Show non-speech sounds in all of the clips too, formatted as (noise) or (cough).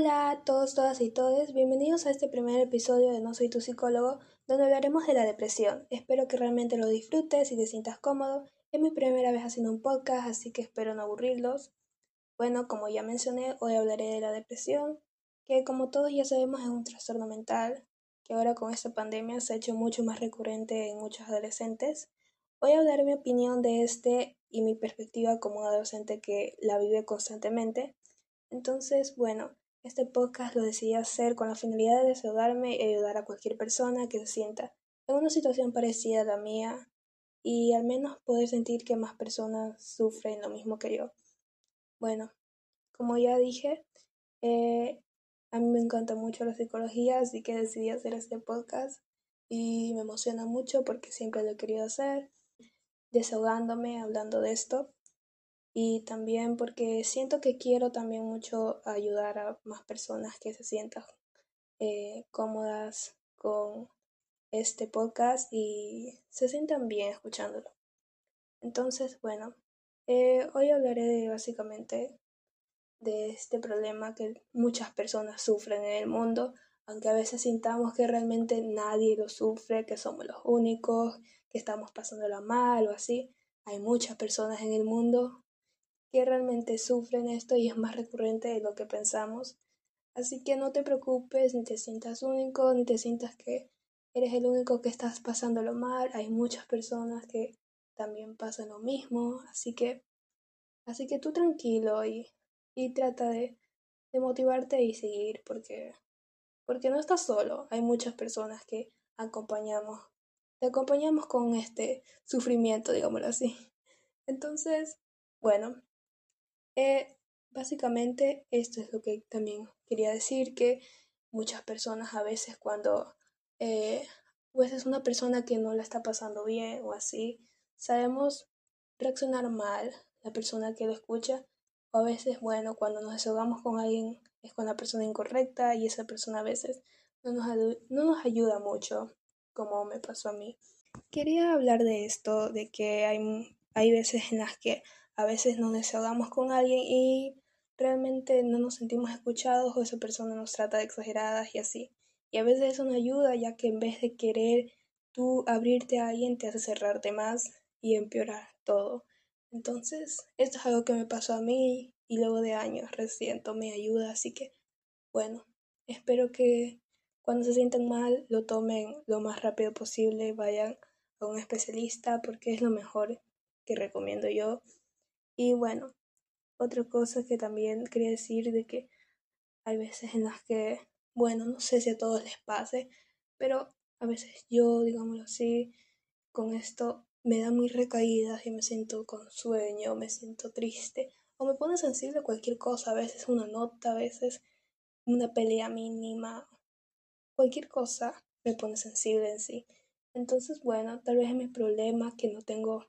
Hola a todos, todas y todes, bienvenidos a este primer episodio de No Soy Tu Psicólogo, donde hablaremos de la depresión. Espero que realmente lo disfrutes y te sientas cómodo. Es mi primera vez haciendo un podcast, así que espero no aburrirlos. Bueno, como ya mencioné, hoy hablaré de la depresión, que como todos ya sabemos es un trastorno mental, que ahora con esta pandemia se ha hecho mucho más recurrente en muchos adolescentes. Voy a hablar mi opinión de este y mi perspectiva como adolescente que la vive constantemente. Entonces, bueno, este podcast lo decidí hacer con la finalidad de desahogarme y ayudar a cualquier persona que se sienta en una situación parecida a la mía y al menos poder sentir que más personas sufren lo mismo que yo. Bueno, como ya dije, eh, a mí me encanta mucho la psicología, así que decidí hacer este podcast y me emociona mucho porque siempre lo he querido hacer, desahogándome, hablando de esto y también porque siento que quiero también mucho ayudar a más personas que se sientan eh, cómodas con este podcast y se sientan bien escuchándolo. Entonces, bueno, eh, hoy hablaré de básicamente de este problema que muchas personas sufren en el mundo, aunque a veces sintamos que realmente nadie lo sufre, que somos los únicos, que estamos pasándola mal o así. Hay muchas personas en el mundo que realmente sufren esto y es más recurrente de lo que pensamos. Así que no te preocupes, ni te sientas único, ni te sientas que eres el único que estás pasándolo mal. Hay muchas personas que también pasan lo mismo, así que así que tú tranquilo y, y trata de, de motivarte y seguir porque porque no estás solo. Hay muchas personas que acompañamos te acompañamos con este sufrimiento, digámoslo así. Entonces, bueno, eh, básicamente esto es lo que también quería decir, que muchas personas a veces cuando eh, pues es una persona que no la está pasando bien o así, sabemos reaccionar mal la persona que lo escucha o a veces, bueno, cuando nos desahogamos con alguien es con la persona incorrecta y esa persona a veces no nos, no nos ayuda mucho, como me pasó a mí. Quería hablar de esto, de que hay, hay veces en las que a veces nos desahogamos con alguien y realmente no nos sentimos escuchados o esa persona nos trata de exageradas y así. Y a veces eso no ayuda ya que en vez de querer tú abrirte a alguien te hace cerrarte más y empeorar todo. Entonces, esto es algo que me pasó a mí y luego de años recién tomé ayuda, así que bueno, espero que cuando se sientan mal lo tomen lo más rápido posible, vayan a un especialista porque es lo mejor que recomiendo yo y bueno, otra cosa que también quería decir de que hay veces en las que, bueno, no sé si a todos les pase, pero a veces yo, digámoslo así, con esto me da muy recaídas y me siento con sueño, me siento triste o me pone sensible cualquier cosa, a veces una nota, a veces una pelea mínima, cualquier cosa me pone sensible en sí. Entonces, bueno, tal vez es mi problema que no tengo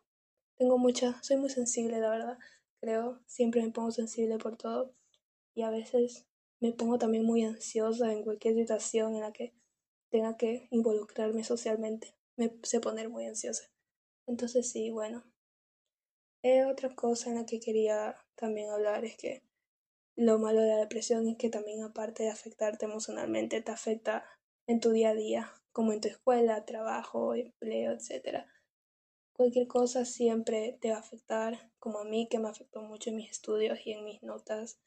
tengo mucha, soy muy sensible, la verdad, creo, siempre me pongo sensible por todo y a veces me pongo también muy ansiosa en cualquier situación en la que tenga que involucrarme socialmente, me sé poner muy ansiosa. Entonces sí, bueno. Eh, otra cosa en la que quería también hablar es que lo malo de la depresión es que también aparte de afectarte emocionalmente, te afecta en tu día a día, como en tu escuela, trabajo, empleo, etcétera cualquier cosa siempre te va a afectar, como a mí que me afectó mucho en mis estudios y en mis notas.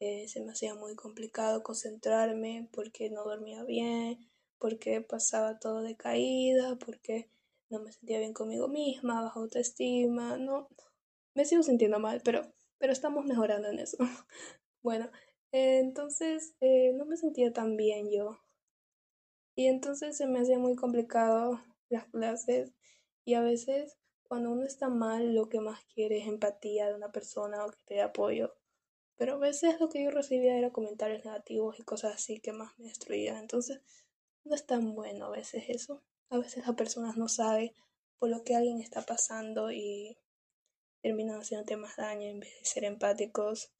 Eh, se me hacía muy complicado concentrarme porque no dormía bien, porque pasaba todo de caída, porque no me sentía bien conmigo misma, baja autoestima, no, me sigo sintiendo mal, pero, pero estamos mejorando en eso. (laughs) bueno, entonces eh, no me sentía tan bien yo. Y entonces se me hacía muy complicado las clases y a veces cuando uno está mal, lo que más quiere es empatía de una persona o que te dé apoyo. Pero a veces lo que yo recibía era comentarios negativos y cosas así que más me destruían. Entonces, no es tan bueno a veces eso. A veces las personas no saben por lo que alguien está pasando y terminan haciéndote más daño en vez de ser empáticos.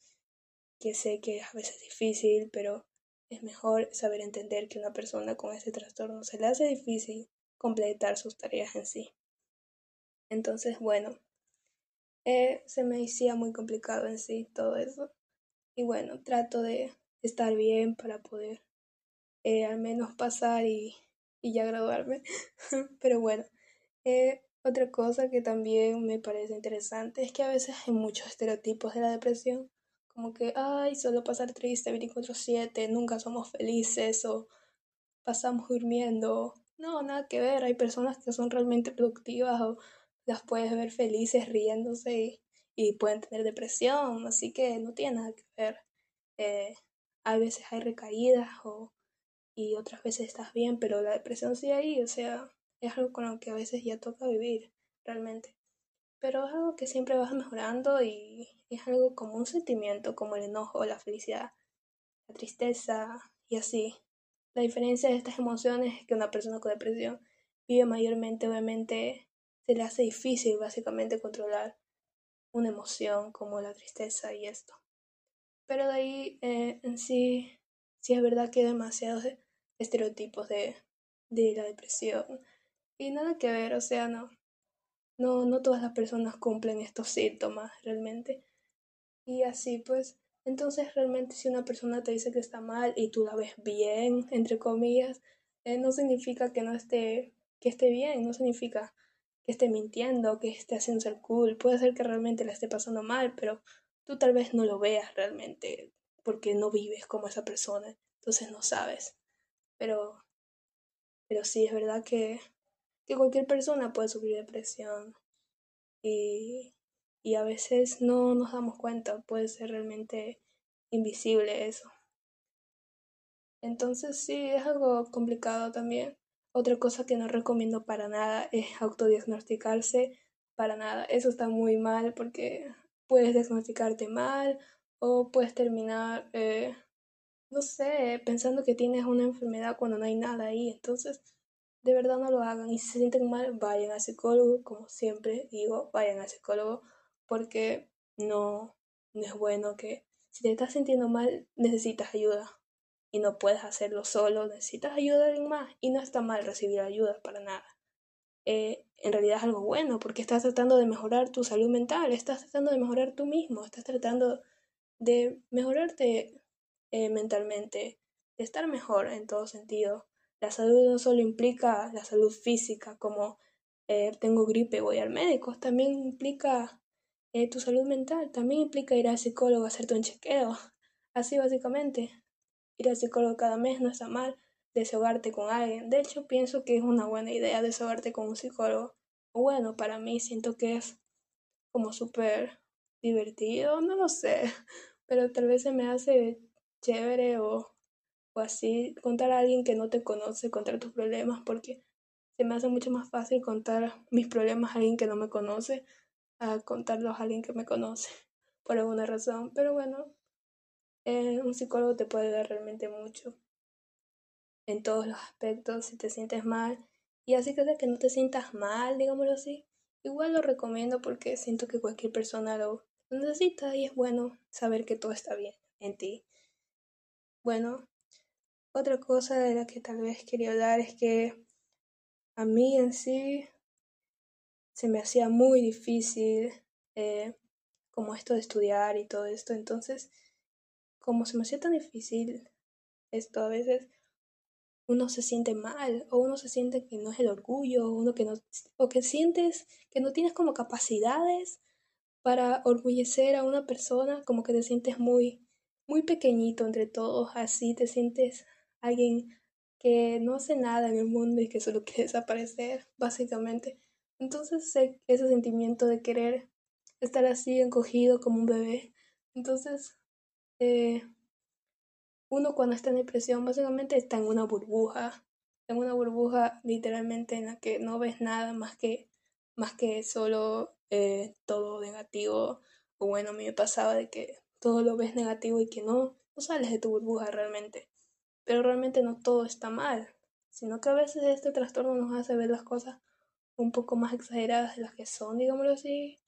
Que sé que a veces es difícil, pero es mejor saber entender que una persona con ese trastorno se le hace difícil completar sus tareas en sí. Entonces, bueno, eh, se me hacía muy complicado en sí todo eso. Y bueno, trato de, estar bien para poder eh, al menos pasar y, y ya graduarme. (laughs) Pero bueno, eh, otra cosa que también me parece interesante es que a veces hay muchos estereotipos de la depresión, como que, ay, solo pasar triste 24/7, nunca somos felices o pasamos durmiendo. No, nada que ver, hay personas que son realmente productivas o las puedes ver felices riéndose y, pueden tener depresión, así que no tiene nada que ver. Eh, a veces hay recaídas o, y otras veces estás bien, pero la depresión sigue ahí, o sea, es algo con lo que a veces ya toca vivir, realmente. Pero es algo que siempre vas mejorando y es algo como un sentimiento, como el enojo, la felicidad, la tristeza y así. La diferencia de estas emociones es que una persona con depresión vive mayormente, obviamente, se le hace difícil básicamente controlar una emoción como la tristeza y esto. Pero de ahí eh, en sí, sí es verdad que hay demasiados estereotipos de, de la depresión. Y nada que ver, o sea, no, no, no todas las personas cumplen estos síntomas realmente. Y así pues, entonces realmente si una persona te dice que está mal y tú la ves bien, entre comillas, eh, no significa que no esté, que esté bien, no significa esté mintiendo, que esté haciendo ser cool. Puede ser que realmente la esté pasando mal, pero tú tal vez no lo veas realmente porque no vives como esa persona, entonces no sabes. Pero, pero sí, es verdad que, que cualquier persona puede sufrir depresión y, y a veces no nos damos cuenta, puede ser realmente invisible eso. Entonces sí, es algo complicado también. Otra cosa que no recomiendo para nada es autodiagnosticarse, para nada. Eso está muy mal porque puedes diagnosticarte mal o puedes terminar, eh, no sé, pensando que tienes una enfermedad cuando no hay nada ahí. Entonces, de verdad no lo hagan. Y si se sienten mal, vayan al psicólogo, como siempre digo, vayan al psicólogo porque no, no es bueno que si te estás sintiendo mal, necesitas ayuda y no puedes hacerlo solo, necesitas ayuda de más y no está mal recibir ayuda para nada. Eh, en realidad es algo bueno porque estás tratando de mejorar tu salud mental, estás tratando de mejorar tú mismo, estás tratando de mejorarte eh, mentalmente, de estar mejor en todo sentido. La salud no solo implica la salud física, como eh, tengo gripe, voy al médico, también implica tu salud mental, también implica ir al psicólogo hacerte un chequeo. Así básicamente, ir al psicólogo cada mes no está mal, desahogarte con alguien. De hecho, pienso que es una buena idea desahogarte con un psicólogo. Bueno, para mí siento que es como súper divertido, no lo sé, (laughs) pero tal vez se me hace chévere o, o así contar a alguien que no te conoce, contar tus problemas, porque se me hace mucho más fácil contar mis problemas a alguien que no me conoce a contarlos a alguien que me conoce (laughs) por alguna razón. Pero bueno, eh, un psicólogo te puede dar realmente mucho en todos los aspectos si te sientes mal. Y así que que no te sientas mal, digámoslo así. Igual lo recomiendo porque siento que cualquier persona lo necesita y es bueno saber que todo está bien en ti. Bueno, otra cosa de la que tal vez quería hablar es que a mí en sí se me hacía muy difícil eh, como esto de estudiar y todo esto. Entonces, como se me hacía tan difícil esto a veces, uno se siente mal o uno se siente que no es el orgullo, uno que no, o que sientes que no tienes como capacidades para orgullecer a una persona, como que te sientes muy, muy pequeñito entre todos, así te sientes alguien que no hace nada en el mundo y que solo (laughs) quiere desaparecer, básicamente. Entonces ese sentimiento de querer estar así encogido como un bebé. Entonces, eh, uno cuando está en depresión básicamente está en una burbuja, en una burbuja literalmente en la que no ves nada más que, más que solo eh, todo negativo. O bueno, a mí me pasaba de que todo lo ves negativo y que no, no sales de tu burbuja realmente. Pero realmente no todo está mal, sino que a veces este trastorno nos hace ver las cosas un poco más exageradas de las que son, digámoslo así,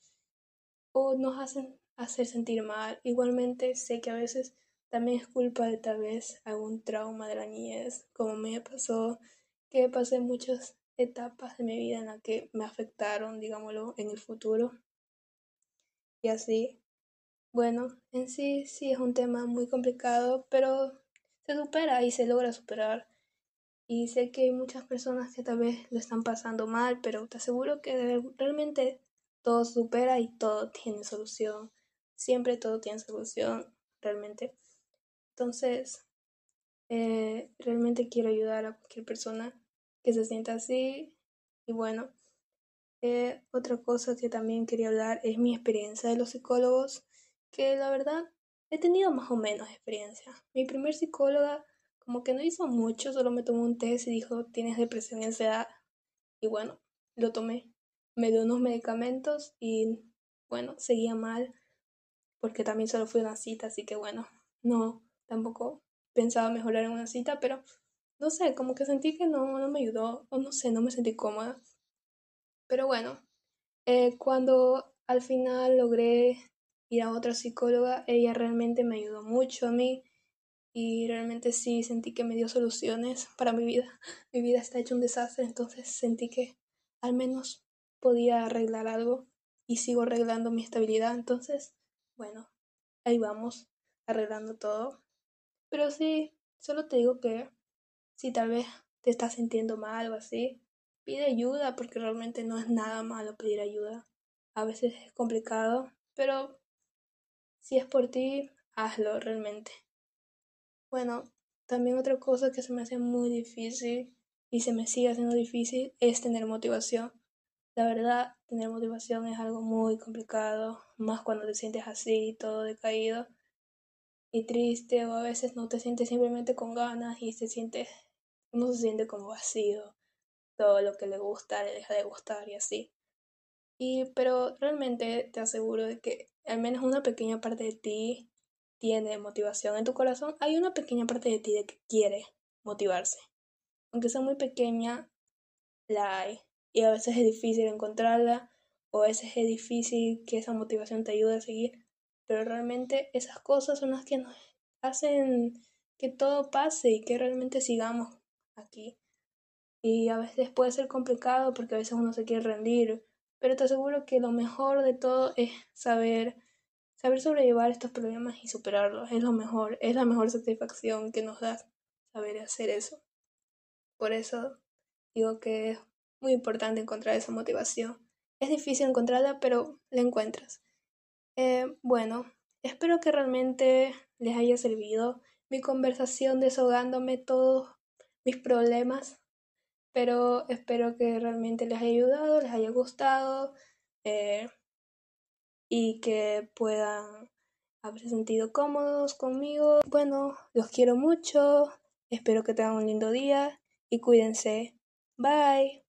o nos hacen hacer sentir mal. Igualmente sé que a veces también es culpa de tal vez algún trauma de la niñez, como me pasó, que pasé muchas etapas de mi vida en las que me afectaron, digámoslo, en el futuro. Y así. bueno, en sí sí es un tema muy complicado, pero se supera y se logra superar. Y sé que hay muchas personas que tal vez lo están pasando mal, pero te aseguro que realmente todo supera y todo tiene solución. Siempre todo tiene solución, realmente. Entonces, eh, realmente quiero ayudar a cualquier persona que se sienta así. Y bueno, eh, otra cosa que también quería hablar es mi experiencia de los psicólogos, que la verdad he tenido más o menos experiencia. Mi primer psicóloga como que no hizo mucho, solo me tomó un test y dijo, tienes depresión y ansiedad. Y bueno, lo tomé. Me dio unos medicamentos y bueno, seguía mal porque también solo fue una cita, así que bueno, no, tampoco pensaba mejorar en una cita, pero no sé, como que sentí que no, no me ayudó, o no sé, no me sentí cómoda. Pero bueno, eh, cuando al final logré ir a otra psicóloga, ella realmente me ayudó mucho a mí y realmente sí sentí que me dio soluciones para mi vida. (laughs) Mi vida está hecha un desastre, entonces sentí que al menos podía arreglar algo y sigo arreglando mi estabilidad, entonces, bueno, ahí vamos, arreglando todo. Pero sí, solo te digo que si tal vez te estás sintiendo mal o así, pide ayuda porque realmente no es nada malo pedir ayuda. A veces es complicado, pero si es por ti, hazlo realmente. Bueno, también otra cosa que se me hace muy difícil y se me sigue haciendo difícil es tener motivación. La verdad, tener motivación es algo muy complicado, más cuando te sientes así, todo decaído y triste, o a veces no te sientes simplemente con ganas y se siente, uno se siente como vacío, todo lo que le gusta le deja de gustar y así. Y, pero realmente te aseguro de que al menos una pequeña parte de ti tiene motivación en tu corazón, hay una pequeña parte de ti de que quiere motivarse. Aunque sea muy pequeña, la hay. Y a veces es difícil encontrarla, o a veces es difícil que esa motivación te ayude a seguir. Pero realmente esas cosas son las que nos hacen que todo pase y que realmente sigamos aquí. Y a veces puede ser complicado porque a veces uno se quiere rendir, pero te aseguro que lo mejor de todo es saber Saber sobrellevar estos problemas y superarlos es lo mejor, es la mejor satisfacción que nos da saber hacer eso. Por eso digo que muy importante encontrar esa motivación. Es difícil encontrarla, pero la encuentras. Eh, bueno, espero que realmente les haya servido mi conversación desahogándome todos mis problemas, pero espero que realmente les haya ayudado, les haya gustado. Eh, y que puedan haberse sentido cómodos conmigo. Bueno, los quiero mucho, espero que tengan un lindo día y cuídense. Bye.